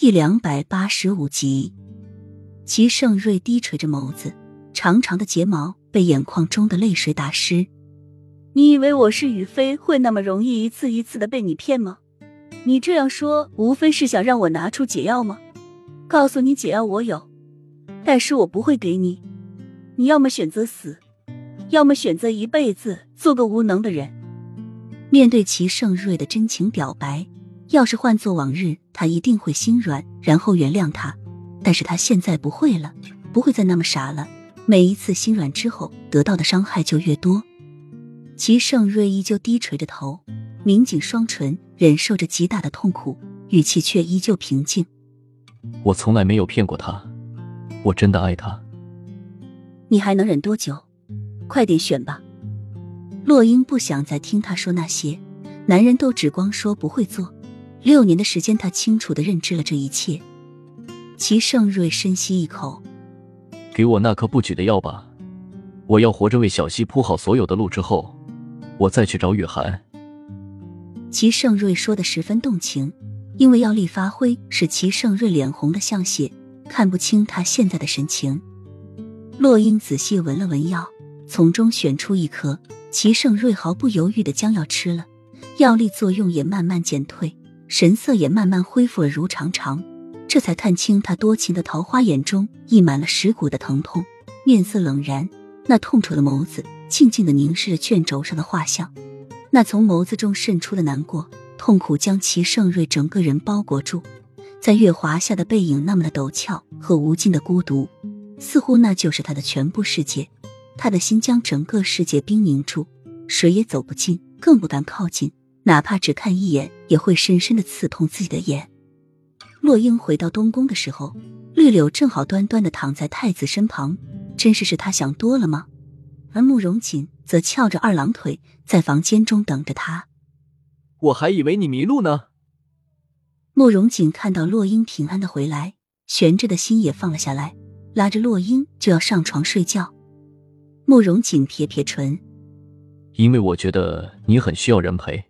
第两百八十五集，齐盛瑞低垂着眸子，长长的睫毛被眼眶中的泪水打湿。你以为我是雨飞会那么容易一次一次的被你骗吗？你这样说，无非是想让我拿出解药吗？告诉你解药我有，但是我不会给你。你要么选择死，要么选择一辈子做个无能的人。面对齐盛瑞的真情表白。要是换做往日，他一定会心软，然后原谅他。但是他现在不会了，不会再那么傻了。每一次心软之后，得到的伤害就越多。齐盛瑞依旧低垂着头，抿紧双唇，忍受着极大的痛苦，语气却依旧平静。我从来没有骗过他，我真的爱他。你还能忍多久？快点选吧。洛英不想再听他说那些，男人都只光说不会做。六年的时间，他清楚的认知了这一切。齐盛瑞深吸一口，给我那颗不举的药吧。我要活着为小溪铺好所有的路之后，我再去找雨涵。齐盛瑞说的十分动情，因为药力发挥，使齐盛瑞脸红的像血，看不清他现在的神情。洛英仔细闻了闻药，从中选出一颗，齐盛瑞毫不犹豫的将药吃了，药力作用也慢慢减退。神色也慢慢恢复了如常常，这才看清他多情的桃花眼中溢满了蚀骨的疼痛，面色冷然，那痛楚的眸子静静的凝视着卷轴上的画像，那从眸子中渗出的难过、痛苦将齐盛瑞整个人包裹住，在月华下的背影那么的陡峭和无尽的孤独，似乎那就是他的全部世界，他的心将整个世界冰凝住，谁也走不进，更不敢靠近。哪怕只看一眼，也会深深的刺痛自己的眼。洛英回到东宫的时候，绿柳正好端端的躺在太子身旁，真是是他想多了吗？而慕容锦则翘着二郎腿在房间中等着他。我还以为你迷路呢。慕容锦看到洛英平安的回来，悬着的心也放了下来，拉着洛英就要上床睡觉。慕容锦撇撇唇，因为我觉得你很需要人陪。